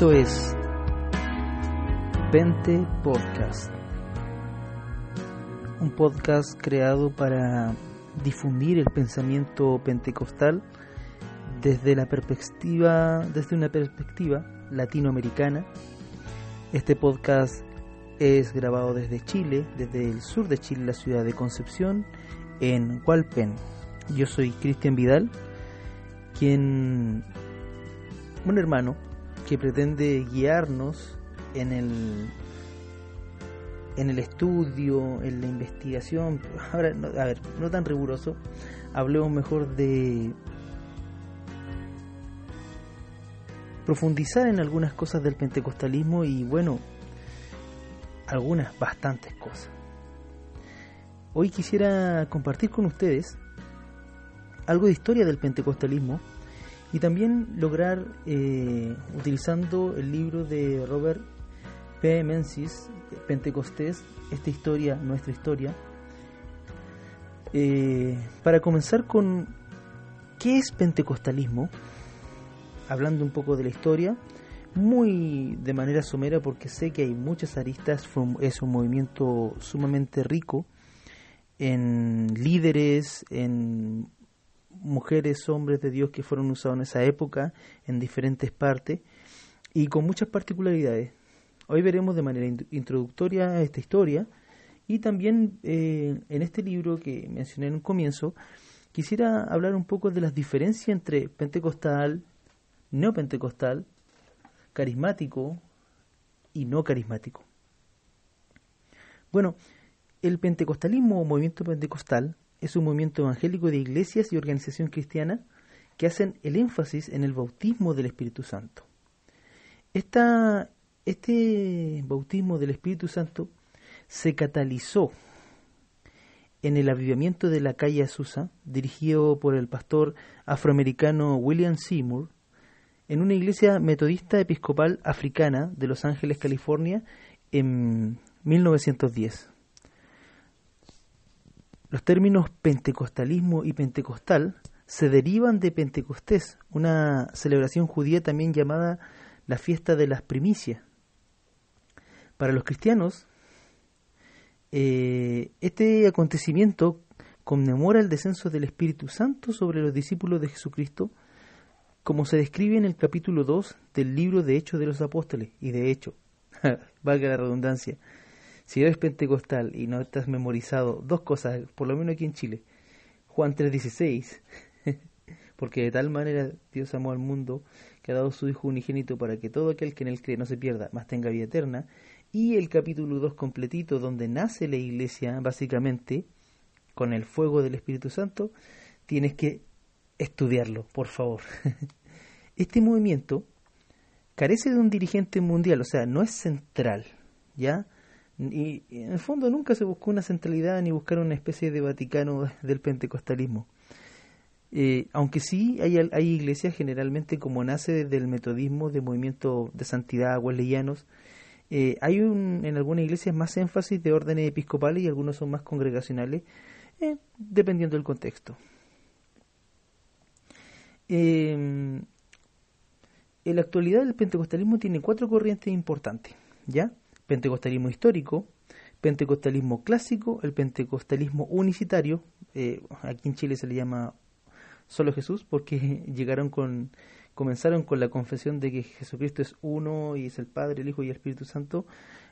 Esto es Pente Podcast, un podcast creado para difundir el pensamiento pentecostal desde la perspectiva, desde una perspectiva latinoamericana. Este podcast es grabado desde Chile, desde el sur de Chile, la ciudad de Concepción, en Hualpen. Yo soy Cristian Vidal, quien un hermano que pretende guiarnos en el en el estudio, en la investigación. Ahora, a ver, no tan riguroso, hablemos mejor de profundizar en algunas cosas del pentecostalismo y bueno, algunas bastantes cosas. Hoy quisiera compartir con ustedes algo de historia del pentecostalismo y también lograr, eh, utilizando el libro de Robert P. Menzies, Pentecostés, esta historia, nuestra historia, eh, para comenzar con qué es pentecostalismo, hablando un poco de la historia, muy de manera somera porque sé que hay muchas aristas, es un movimiento sumamente rico en líderes, en mujeres, hombres de Dios que fueron usados en esa época en diferentes partes y con muchas particularidades. Hoy veremos de manera introductoria esta historia y también eh, en este libro que mencioné en un comienzo quisiera hablar un poco de las diferencias entre pentecostal, neopentecostal, carismático y no carismático. Bueno, el pentecostalismo o movimiento pentecostal es un movimiento evangélico de iglesias y organización cristiana que hacen el énfasis en el bautismo del Espíritu Santo. Esta, este bautismo del Espíritu Santo se catalizó en el avivamiento de la calle Azusa, dirigido por el pastor afroamericano William Seymour, en una iglesia metodista episcopal africana de Los Ángeles, California, en 1910. Los términos pentecostalismo y pentecostal se derivan de Pentecostés, una celebración judía también llamada la fiesta de las primicias. Para los cristianos, eh, este acontecimiento conmemora el descenso del Espíritu Santo sobre los discípulos de Jesucristo, como se describe en el capítulo 2 del libro de Hechos de los Apóstoles. Y de hecho, valga la redundancia, si eres pentecostal y no estás memorizado dos cosas, por lo menos aquí en Chile, Juan 3:16, porque de tal manera Dios amó al mundo que ha dado su Hijo unigénito para que todo aquel que en él cree no se pierda, mas tenga vida eterna, y el capítulo 2 completito donde nace la iglesia, básicamente, con el fuego del Espíritu Santo, tienes que estudiarlo, por favor. Este movimiento carece de un dirigente mundial, o sea, no es central, ¿ya? Y, en el fondo nunca se buscó una centralidad ni buscar una especie de Vaticano del pentecostalismo. Eh, aunque sí hay, hay iglesias generalmente como nace del metodismo de movimiento de santidad wesleyanos, eh, hay un, en algunas iglesias más énfasis de órdenes episcopales y algunos son más congregacionales, eh, dependiendo del contexto. en la actualidad el pentecostalismo tiene cuatro corrientes importantes, ¿ya? Pentecostalismo histórico, pentecostalismo clásico, el pentecostalismo unicitario, eh, aquí en Chile se le llama solo Jesús porque llegaron con comenzaron con la confesión de que Jesucristo es uno y es el Padre, el Hijo y el Espíritu Santo,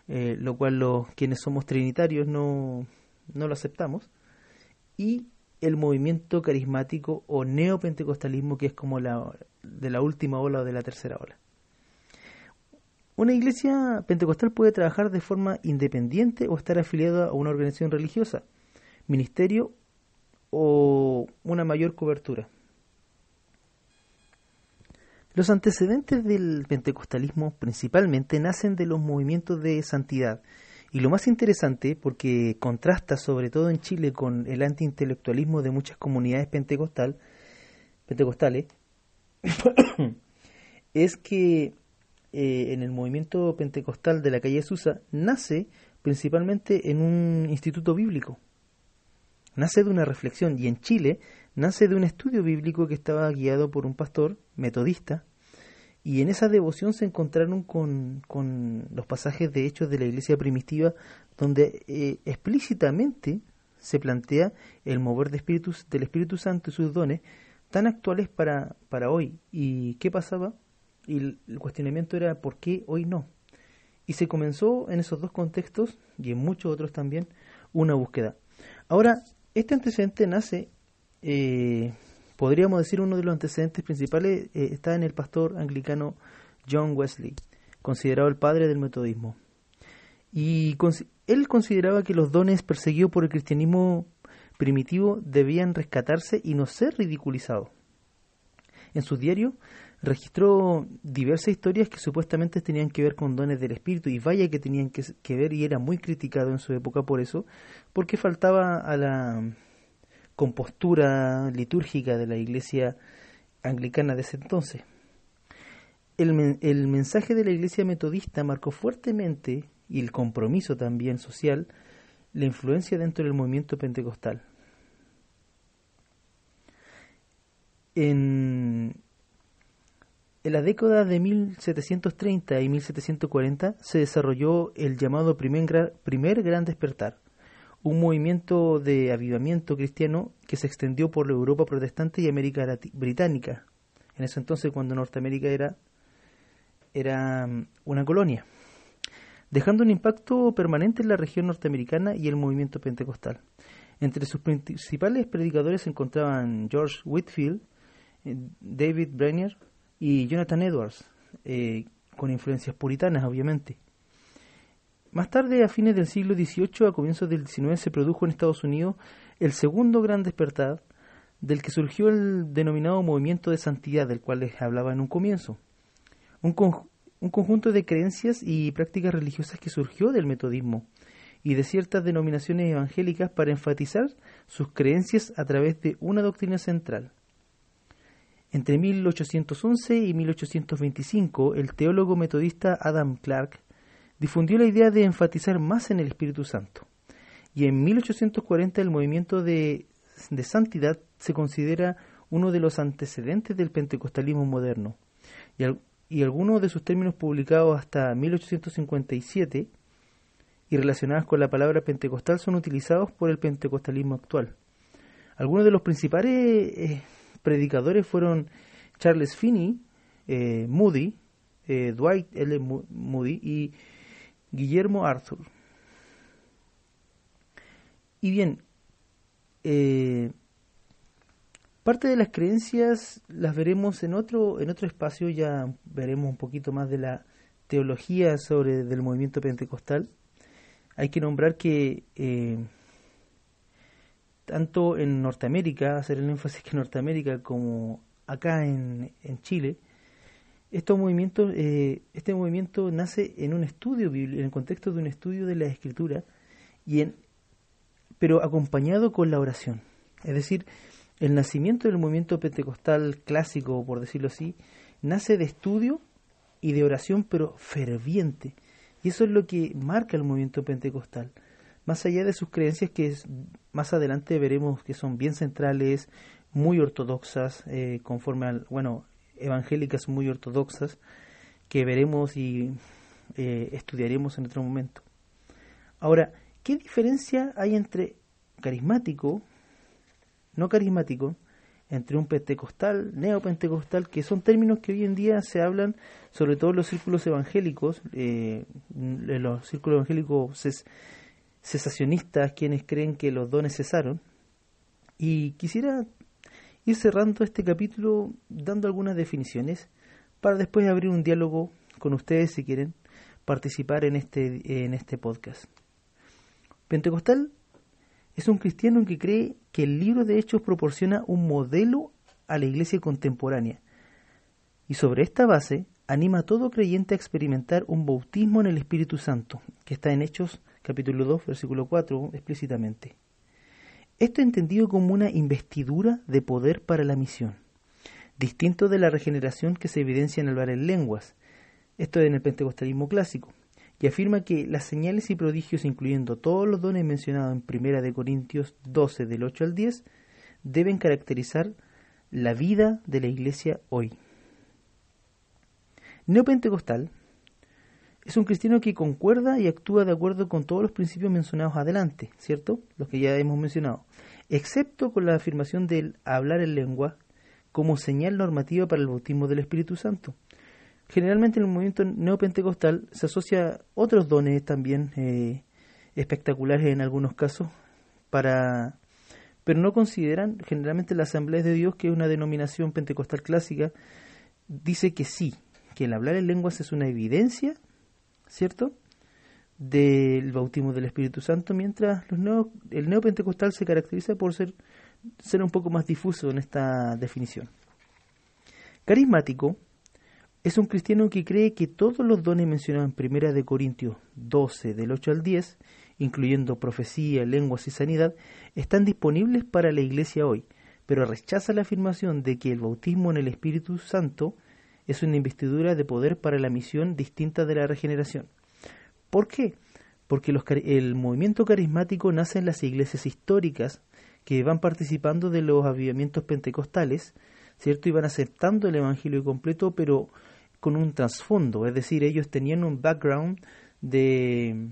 eh, lo cual los quienes somos trinitarios no, no lo aceptamos, y el movimiento carismático o neopentecostalismo que es como la de la última ola o de la tercera ola. Una iglesia pentecostal puede trabajar de forma independiente o estar afiliada a una organización religiosa, ministerio o una mayor cobertura. Los antecedentes del pentecostalismo principalmente nacen de los movimientos de santidad. Y lo más interesante, porque contrasta sobre todo en Chile con el antiintelectualismo de muchas comunidades pentecostal, pentecostales, es que eh, en el movimiento pentecostal de la calle Susa nace principalmente en un instituto bíblico. Nace de una reflexión y en Chile nace de un estudio bíblico que estaba guiado por un pastor metodista Y en esa devoción se encontraron con, con los pasajes de hechos de la iglesia primitiva, donde eh, explícitamente se plantea el mover de espíritus, del Espíritu Santo y sus dones tan actuales para, para hoy. ¿Y qué pasaba? Y el cuestionamiento era ¿por qué hoy no? Y se comenzó en esos dos contextos y en muchos otros también una búsqueda. Ahora, este antecedente nace, eh, podríamos decir uno de los antecedentes principales eh, está en el pastor anglicano John Wesley, considerado el padre del metodismo. Y él consideraba que los dones perseguidos por el cristianismo primitivo debían rescatarse y no ser ridiculizados. En su diario registró diversas historias que supuestamente tenían que ver con dones del espíritu y vaya que tenían que, ver y era muy criticado en su época por eso, porque faltaba a la compostura litúrgica de la iglesia anglicana de ese entonces. El, el mensaje de la iglesia metodista marcó fuertemente, y el compromiso también social, la influencia dentro del movimiento pentecostal. En, en la década de 1730 y 1740 se desarrolló el llamado primer, primer Gran Despertar, un movimiento de avivamiento cristiano que se extendió por la Europa protestante y América británica, en ese entonces cuando Norteamérica era, era mm, una colonia, dejando un impacto permanente en la región norteamericana y el movimiento pentecostal. Entre sus principales predicadores se encontraban George Whitfield, eh, David Brenner y Jonathan Edwards, eh, con influencias puritanas, obviamente. Más tarde, a fines del siglo XVIII, a comienzos del XIX, se produjo en Estados Unidos el segundo gran despertar, del que surgió el denominado movimiento de santidad, del cual les hablaba en un comienzo. Un, un conjunto de creencias y prácticas religiosas que surgió del metodismo y de ciertas denominaciones evangélicas para enfatizar sus creencias a través de una doctrina central. Entre 1811 y 1825, el teólogo metodista Adam Clark difundió la idea de enfatizar más en el Espíritu Santo. Y en 1840 el movimiento de, santidad se considera uno de los antecedentes del pentecostalismo moderno. Y, y algunos de sus términos publicados hasta 1857 y relacionados con la palabra pentecostal son utilizados por el pentecostalismo actual. Algunos de los principales eh, predicadores fueron Charles Finney, eh, Moody, eh, Dwight L. Moody y Guillermo Arthur. Y bien, eh, parte de las creencias las veremos en otro, en otro espacio, ya veremos un poquito más de la teología sobre del movimiento pentecostal. Hay que nombrar que eh, tanto en Norteamérica, hacer el énfasis que en Norteamérica como acá en, Chile, estos movimientos, eh, este movimiento nace en un estudio en el contexto de un estudio de la escritura, y en, pero acompañado con la oración. Es decir, el nacimiento del movimiento pentecostal clásico, por decirlo así, nace de estudio y de oración, pero ferviente. Y eso es lo que marca el movimiento pentecostal. Más allá de sus creencias, que más adelante veremos que son bien centrales, muy ortodoxas, eh, conforme al, bueno, evangélicas muy ortodoxas que veremos y eh, estudiaremos en otro momento. Ahora, ¿qué diferencia hay entre carismático, no carismático, entre un pentecostal, neopentecostal, que son términos que hoy en día se hablan sobre todo en los círculos evangélicos, eh, en los círculos evangélicos cesacionistas, quienes creen que los dones cesaron. Y quisiera ir cerrando este capítulo dando algunas definiciones para después abrir un diálogo con ustedes si quieren participar en este, en este podcast. Pentecostal es un cristiano que cree que el libro de Hechos proporciona un modelo a la iglesia contemporánea y sobre esta base anima a todo creyente a experimentar un bautismo en el Espíritu Santo, que está en Hechos capítulo 2, versículo 4 explícitamente. Esto entendido como una investidura de poder para la misión, distinto de la regeneración que se evidencia en hablar en lenguas, esto en el pentecostalismo clásico, y afirma que las señales y prodigios, incluyendo todos los dones mencionados en Primera de Corintios 12 del 8 al 10, deben caracterizar la vida de la iglesia hoy. Neopentecostal es un cristiano que concuerda y actúa de acuerdo con todos los principios mencionados adelante, ¿cierto? Los que ya hemos mencionado, excepto con la afirmación del hablar en lengua como señal normativa para el bautismo del Espíritu Santo. Generalmente en el movimiento neopentecostal se asocia otros dones también eh, espectaculares en algunos casos para pero no consideran generalmente la Asamblea de Dios que es una denominación pentecostal clásica dice que sí, que el hablar en lenguas es una evidencia, ¿cierto? del bautismo del Espíritu Santo, mientras los el neopentecostal se caracteriza por ser, ser un poco más difuso en esta definición. Carismático es un cristiano que cree que todos los dones mencionados en 1 de Corintios 12 del 8 al 10, incluyendo profecía, lenguas y sanidad, están disponibles para la iglesia hoy, pero rechaza la afirmación de que el bautismo en el Espíritu Santo es una investidura de poder para la misión distinta de la regeneración. ¿Por qué? Porque el movimiento carismático nace en las iglesias históricas que van participando de los avivamientos pentecostales, ¿cierto? Y van aceptando el Evangelio completo, pero con un trasfondo, es decir, ellos tenían un background de,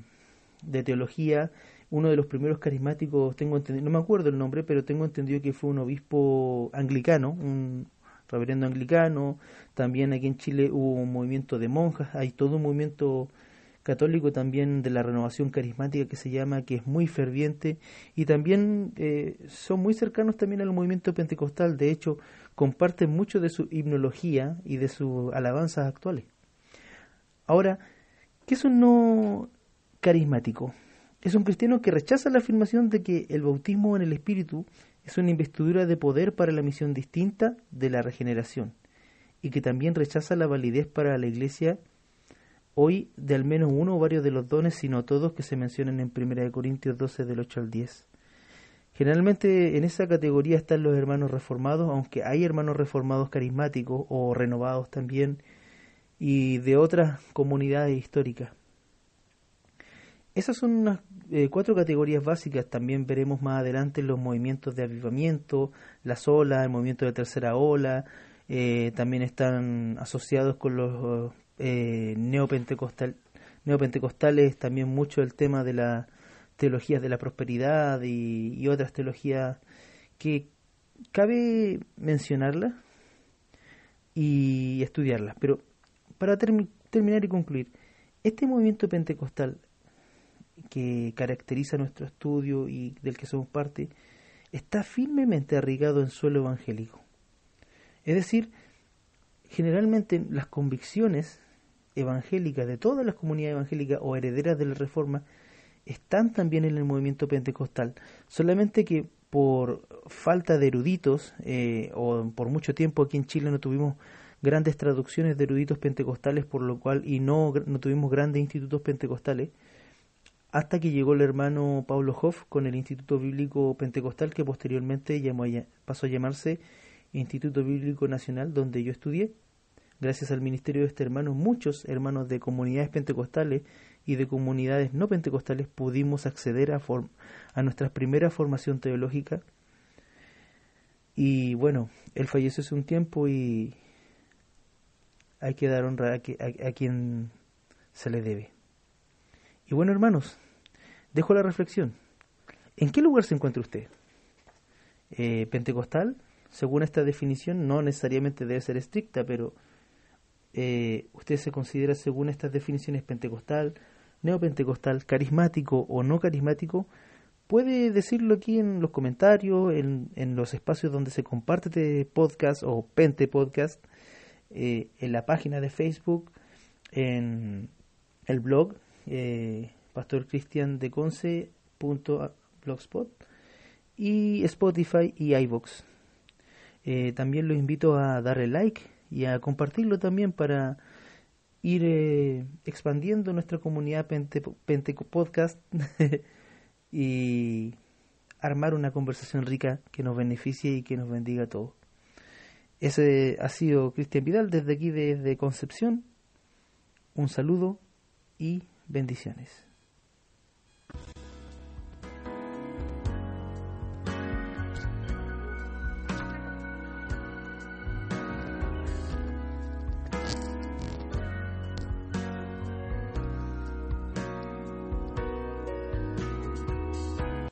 de teología. Uno de los primeros carismáticos, tengo entendido, no me acuerdo el nombre, pero tengo entendido que fue un obispo anglicano, un reverendo anglicano. También aquí en Chile hubo un movimiento de monjas, hay todo un movimiento católico también de la renovación carismática que se llama, que es muy ferviente y también eh, son muy cercanos también al movimiento pentecostal, de hecho comparten mucho de su himnología y de sus alabanzas actuales. Ahora, ¿qué es un no carismático? Es un cristiano que rechaza la afirmación de que el bautismo en el Espíritu es una investidura de poder para la misión distinta de la regeneración y que también rechaza la validez para la Iglesia hoy de al menos uno o varios de los dones, sino todos que se mencionan en 1 Corintios 12 del 8 al 10. Generalmente en esa categoría están los hermanos reformados, aunque hay hermanos reformados carismáticos o renovados también, y de otras comunidades históricas. Esas son unas eh, cuatro categorías básicas. También veremos más adelante los movimientos de avivamiento, las olas, el movimiento de tercera ola. Eh, también están asociados con los eh, neopentecostal, neopentecostales también mucho el tema de la teologías de la prosperidad y, otras teologías que cabe mencionarlas y estudiarlas. Pero para terminar y concluir, este movimiento pentecostal que caracteriza nuestro estudio y del que somos parte, está firmemente arraigado en suelo evangélico. Es decir, generalmente las convicciones evangélicas de todas las comunidades evangélicas o herederas de la Reforma están también en el movimiento pentecostal, solamente que por falta de eruditos eh, o por mucho tiempo aquí en Chile no tuvimos grandes traducciones de eruditos pentecostales, por lo cual y no, no tuvimos grandes institutos pentecostales, hasta que llegó el hermano Pablo Hoff con el Instituto Bíblico Pentecostal, que posteriormente llamó pasó a llamarse Instituto Bíblico Nacional, donde yo estudié. Gracias al ministerio de este hermano, muchos hermanos de comunidades pentecostales y de comunidades no pentecostales pudimos acceder a, a nuestra primera formación teológica. Y bueno, él falleció hace un tiempo y hay que dar honra a, quien se le debe. Y bueno, hermanos, dejo la reflexión. ¿En qué lugar se encuentra usted? Eh, ¿Pentecostal? Según esta definición, no necesariamente debe ser estricta, pero eh, usted se considera según estas definiciones pentecostal, neopentecostal, carismático o no carismático, puede decirlo aquí en los comentarios, en, en los espacios donde se comparte este podcast o Pente Podcast, eh, en la página de Facebook, en el blog eh, pastorcristiandeconce.blogspot y Spotify y iVoox. Eh, también los invito a darle like y a compartirlo también para ir eh, expandiendo nuestra comunidad Pente, Podcast y armar una conversación rica que nos beneficie y que nos bendiga a todos. Ese ha sido Cristian Vidal desde aquí, desde Concepción. Un saludo y bendiciones.